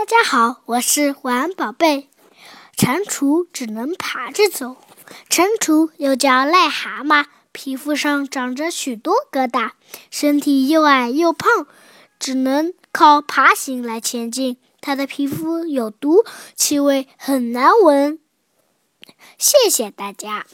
大家好我是晚安宝贝。蟾蜍只能爬着走蟾蜍又叫癞蛤蟆皮肤上长着许多疙瘩身体又矮又胖只能靠爬行来前进它的皮肤有毒气味很难闻。谢谢大家。